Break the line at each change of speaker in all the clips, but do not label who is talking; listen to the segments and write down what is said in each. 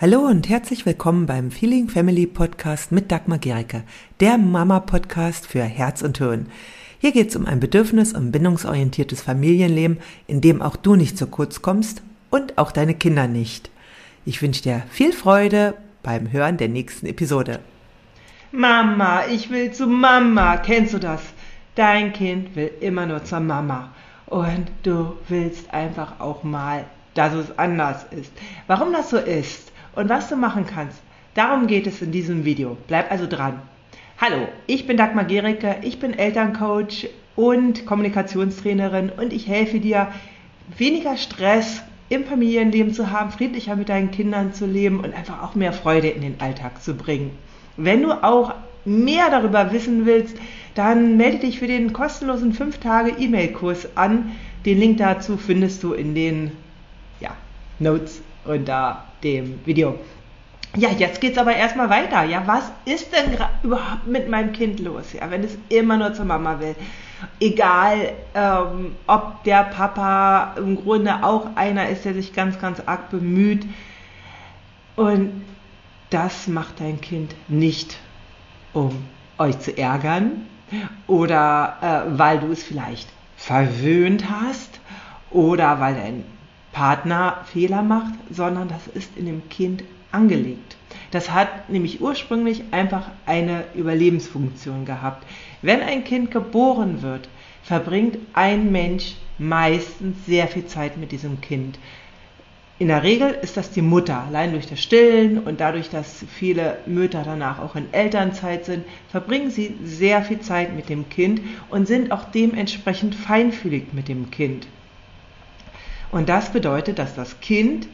Hallo und herzlich willkommen beim Feeling Family Podcast mit Dagmar Gericke, der Mama-Podcast für Herz und Hirn. Hier geht es um ein bedürfnis- und bindungsorientiertes Familienleben, in dem auch du nicht zu kurz kommst und auch deine Kinder nicht. Ich wünsche dir viel Freude beim Hören der nächsten Episode.
Mama, ich will zu Mama. Kennst du das? Dein Kind will immer nur zur Mama. Und du willst einfach auch mal, dass es anders ist. Warum das so ist, und was du machen kannst. Darum geht es in diesem Video. Bleib also dran. Hallo, ich bin Dagmar Gericke, ich bin Elterncoach und Kommunikationstrainerin und ich helfe dir, weniger Stress im Familienleben zu haben, friedlicher mit deinen Kindern zu leben und einfach auch mehr Freude in den Alltag zu bringen. Wenn du auch mehr darüber wissen willst, dann melde dich für den kostenlosen 5-Tage-E-Mail-Kurs an. Den Link dazu findest du in den ja, Notes unter dem Video. Ja, jetzt geht's aber erstmal weiter. Ja, was ist denn überhaupt mit meinem Kind los? Ja, wenn es immer nur zur Mama will. Egal, ähm, ob der Papa im Grunde auch einer ist, der sich ganz, ganz arg bemüht. Und das macht dein Kind nicht, um euch zu ärgern oder äh, weil du es vielleicht verwöhnt hast oder weil dein Partner Fehler macht, sondern das ist in dem Kind angelegt. Das hat nämlich ursprünglich einfach eine Überlebensfunktion gehabt. Wenn ein Kind geboren wird, verbringt ein Mensch meistens sehr viel Zeit mit diesem Kind. In der Regel ist das die Mutter. Allein durch das Stillen und dadurch, dass viele Mütter danach auch in Elternzeit sind, verbringen sie sehr viel Zeit mit dem Kind und sind auch dementsprechend feinfühlig mit dem Kind. Und das bedeutet, dass das Kind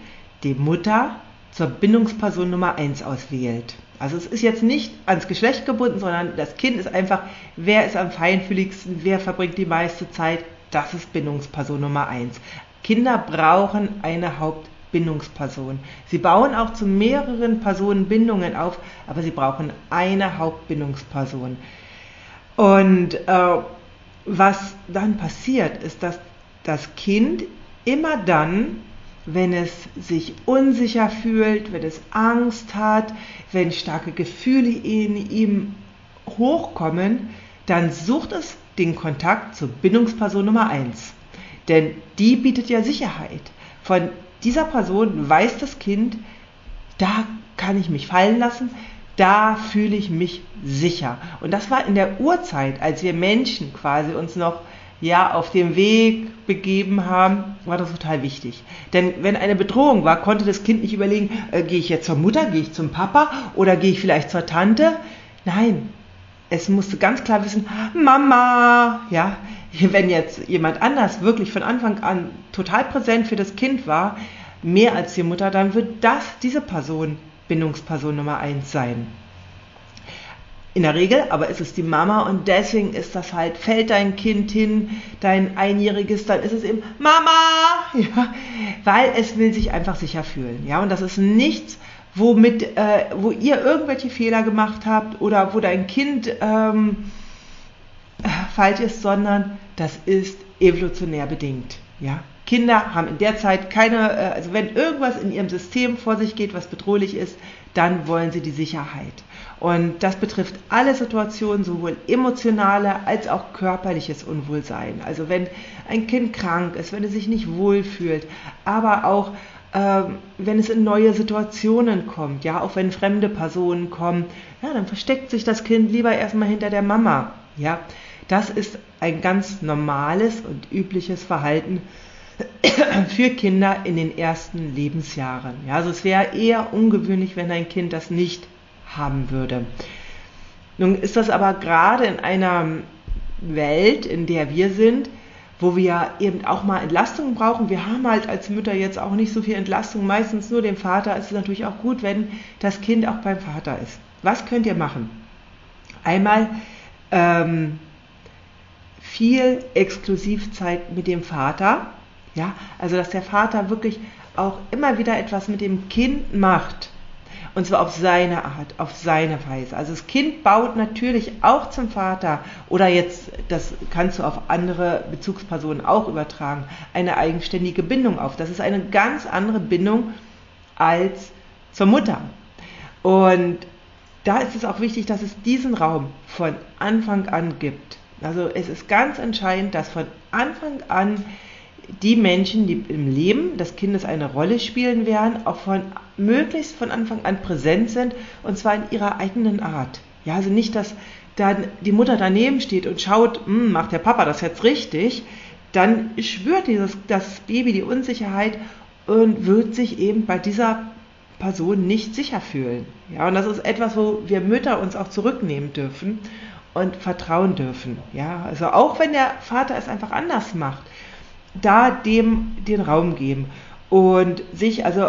die Mutter zur Bindungsperson Nummer 1 auswählt. Also es ist jetzt nicht ans Geschlecht gebunden, sondern das Kind ist einfach, wer ist am feinfühligsten, wer verbringt die meiste Zeit, das ist Bindungsperson Nummer 1. Kinder brauchen eine Hauptbindungsperson. Sie bauen auch zu mehreren Personen Bindungen auf, aber sie brauchen eine Hauptbindungsperson. Und äh, was dann passiert, ist, dass das Kind immer dann, wenn es sich unsicher fühlt, wenn es Angst hat, wenn starke Gefühle in ihm hochkommen, dann sucht es den Kontakt zur Bindungsperson Nummer 1. Denn die bietet ja Sicherheit. Von dieser Person weiß das Kind, da kann ich mich fallen lassen, da fühle ich mich sicher. Und das war in der Urzeit, als wir Menschen quasi uns noch ja, auf dem Weg begeben haben, war das total wichtig. Denn wenn eine Bedrohung war, konnte das Kind nicht überlegen, äh, gehe ich jetzt zur Mutter, gehe ich zum Papa oder gehe ich vielleicht zur Tante? Nein, es musste ganz klar wissen, Mama, ja, wenn jetzt jemand anders wirklich von Anfang an total präsent für das Kind war, mehr als die Mutter, dann wird das diese Person Bindungsperson Nummer eins sein in der Regel, aber ist es die Mama und deswegen ist das halt, fällt dein Kind hin, dein Einjähriges, dann ist es eben Mama, ja, weil es will sich einfach sicher fühlen, ja, und das ist nichts, womit, äh, wo ihr irgendwelche Fehler gemacht habt oder wo dein Kind ähm, falsch ist, sondern das ist evolutionär bedingt, ja. Kinder haben in der Zeit keine, äh, also wenn irgendwas in ihrem System vor sich geht, was bedrohlich ist, dann wollen sie die Sicherheit. Und das betrifft alle Situationen, sowohl emotionale als auch körperliches Unwohlsein. Also wenn ein Kind krank ist, wenn es sich nicht wohlfühlt, aber auch ähm, wenn es in neue Situationen kommt, ja, auch wenn fremde Personen kommen, ja, dann versteckt sich das Kind lieber erstmal hinter der Mama, ja. Das ist ein ganz normales und übliches Verhalten für Kinder in den ersten Lebensjahren. Ja, also es wäre eher ungewöhnlich, wenn ein Kind das nicht haben würde. Nun ist das aber gerade in einer Welt, in der wir sind, wo wir eben auch mal Entlastung brauchen. Wir haben halt als Mütter jetzt auch nicht so viel Entlastung, meistens nur den Vater. Es ist natürlich auch gut, wenn das Kind auch beim Vater ist. Was könnt ihr machen? Einmal ähm, viel Exklusivzeit mit dem Vater. Ja, also dass der Vater wirklich auch immer wieder etwas mit dem Kind macht und zwar auf seine Art, auf seine Weise. Also das Kind baut natürlich auch zum Vater oder jetzt, das kannst du auf andere Bezugspersonen auch übertragen, eine eigenständige Bindung auf. Das ist eine ganz andere Bindung als zur Mutter. Und da ist es auch wichtig, dass es diesen Raum von Anfang an gibt. Also es ist ganz entscheidend, dass von Anfang an die Menschen, die im Leben des Kindes eine Rolle spielen werden, auch von möglichst von Anfang an präsent sind und zwar in ihrer eigenen Art. Ja, also nicht, dass dann die Mutter daneben steht und schaut, hm, macht der Papa das jetzt richtig, dann spürt dieses, das Baby die Unsicherheit und wird sich eben bei dieser Person nicht sicher fühlen. Ja, und das ist etwas, wo wir Mütter uns auch zurücknehmen dürfen und vertrauen dürfen. Ja, also auch wenn der Vater es einfach anders macht, da dem den Raum geben und sich also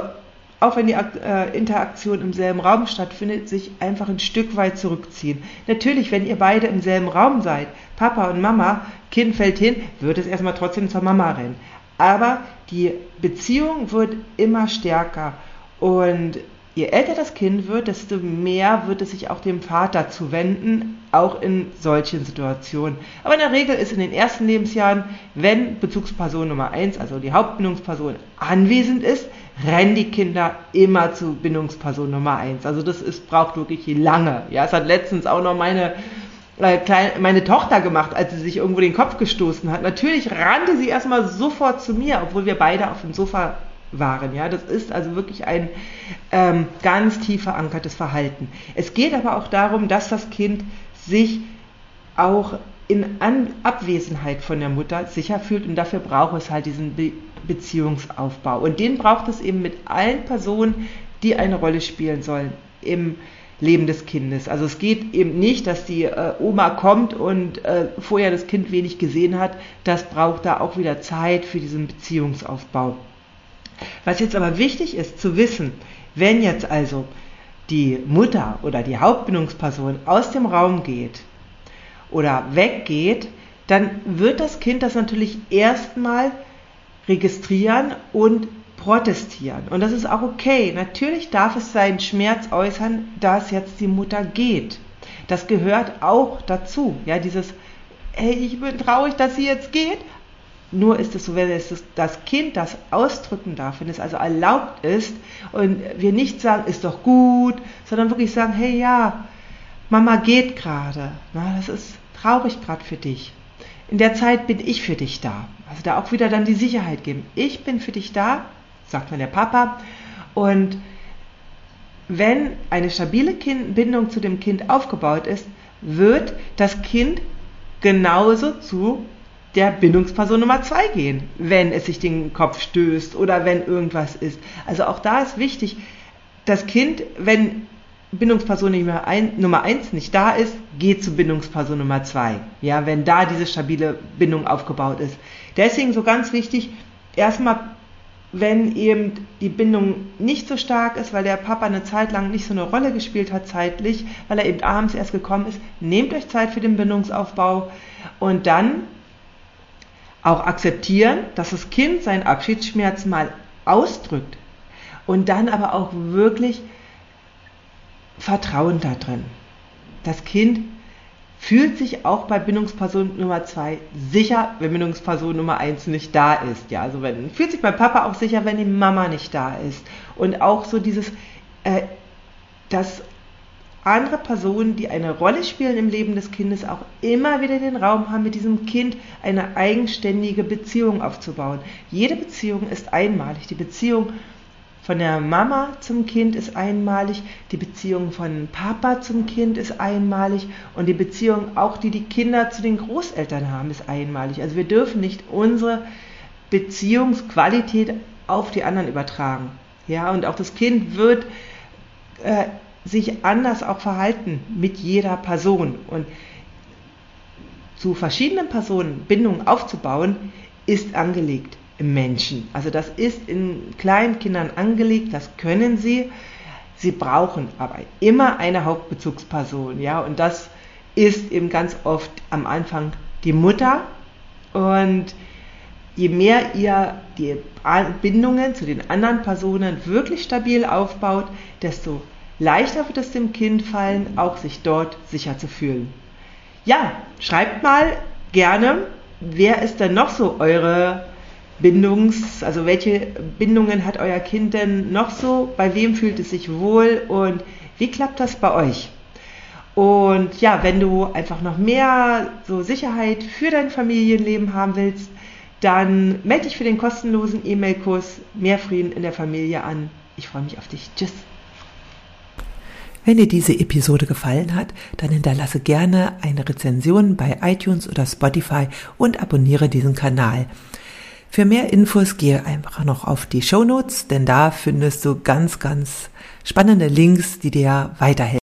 auch wenn die äh, Interaktion im selben Raum stattfindet, sich einfach ein Stück weit zurückziehen. Natürlich, wenn ihr beide im selben Raum seid, Papa und Mama, Kind fällt hin, wird es erstmal trotzdem zur Mama rennen. Aber die Beziehung wird immer stärker und je älter das Kind wird, desto mehr wird es sich auch dem Vater zuwenden, auch in solchen Situationen. Aber in der Regel ist in den ersten Lebensjahren, wenn Bezugsperson Nummer 1, also die Hauptbindungsperson, anwesend ist, rennen die Kinder immer zu Bindungsperson Nummer 1. Also das ist, braucht wirklich lange. Ja, es hat letztens auch noch meine äh, meine Tochter gemacht, als sie sich irgendwo den Kopf gestoßen hat. Natürlich rannte sie erstmal sofort zu mir, obwohl wir beide auf dem Sofa waren. Ja, das ist also wirklich ein ähm, ganz tief verankertes Verhalten. Es geht aber auch darum, dass das Kind sich auch in An Abwesenheit von der Mutter sicher fühlt und dafür braucht es halt diesen Be Beziehungsaufbau. Und den braucht es eben mit allen Personen, die eine Rolle spielen sollen im Leben des Kindes. Also es geht eben nicht, dass die äh, Oma kommt und äh, vorher das Kind wenig gesehen hat. Das braucht da auch wieder Zeit für diesen Beziehungsaufbau. Was jetzt aber wichtig ist zu wissen, wenn jetzt also die Mutter oder die Hauptbindungsperson aus dem Raum geht oder weggeht, dann wird das Kind das natürlich erstmal registrieren und protestieren. Und das ist auch okay. Natürlich darf es seinen Schmerz äußern, dass jetzt die Mutter geht. Das gehört auch dazu. Ja, dieses, hey, ich bin traurig, dass sie jetzt geht, nur ist es so, wenn es das Kind das ausdrücken darf, wenn es also erlaubt ist und wir nicht sagen, ist doch gut, sondern wirklich sagen, hey ja, Mama geht gerade, das ist traurig gerade für dich. In der Zeit bin ich für dich da. Also da auch wieder dann die Sicherheit geben. Ich bin für dich da, sagt mir der Papa. Und wenn eine stabile kind Bindung zu dem Kind aufgebaut ist, wird das Kind genauso zu der Bindungsperson Nummer zwei gehen, wenn es sich den Kopf stößt oder wenn irgendwas ist. Also auch da ist wichtig, das Kind, wenn Bindungsperson Nummer, ein, Nummer eins nicht da ist, geht zu Bindungsperson Nummer zwei. Ja, wenn da diese stabile Bindung aufgebaut ist. Deswegen so ganz wichtig, erstmal, wenn eben die Bindung nicht so stark ist, weil der Papa eine Zeit lang nicht so eine Rolle gespielt hat zeitlich, weil er eben abends erst gekommen ist, nehmt euch Zeit für den Bindungsaufbau und dann auch akzeptieren, dass das Kind seinen Abschiedsschmerz mal ausdrückt und dann aber auch wirklich Vertrauen da drin. Das Kind fühlt sich auch bei Bindungsperson Nummer zwei sicher, wenn Bindungsperson Nummer eins nicht da ist. Ja, also wenn, fühlt sich beim Papa auch sicher, wenn die Mama nicht da ist. Und auch so dieses, äh, das andere Personen, die eine Rolle spielen im Leben des Kindes, auch immer wieder den Raum haben, mit diesem Kind eine eigenständige Beziehung aufzubauen. Jede Beziehung ist einmalig. Die Beziehung von der Mama zum Kind ist einmalig, die Beziehung von Papa zum Kind ist einmalig und die Beziehung auch, die die Kinder zu den Großeltern haben, ist einmalig. Also wir dürfen nicht unsere Beziehungsqualität auf die anderen übertragen. Ja, und auch das Kind wird äh, sich anders auch verhalten mit jeder Person. Und zu verschiedenen Personen Bindungen aufzubauen, ist angelegt im Menschen. Also das ist in kleinen Kindern angelegt, das können sie. Sie brauchen aber immer eine Hauptbezugsperson, ja, und das ist eben ganz oft am Anfang die Mutter. Und je mehr ihr die Bindungen zu den anderen Personen wirklich stabil aufbaut, desto leichter wird es dem Kind fallen, auch sich dort sicher zu fühlen. Ja, schreibt mal gerne, wer ist denn noch so eure Bindungs, also welche Bindungen hat euer Kind denn noch so? Bei wem fühlt es sich wohl und wie klappt das bei euch? Und ja, wenn du einfach noch mehr so Sicherheit für dein Familienleben haben willst, dann melde dich für den kostenlosen E-Mail-Kurs Mehr Frieden in der Familie an. Ich freue mich auf dich. Tschüss.
Wenn dir diese Episode gefallen hat, dann hinterlasse gerne eine Rezension bei iTunes oder Spotify und abonniere diesen Kanal. Für mehr Infos gehe einfach noch auf die Show Notes, denn da findest du ganz, ganz spannende Links, die dir weiterhelfen.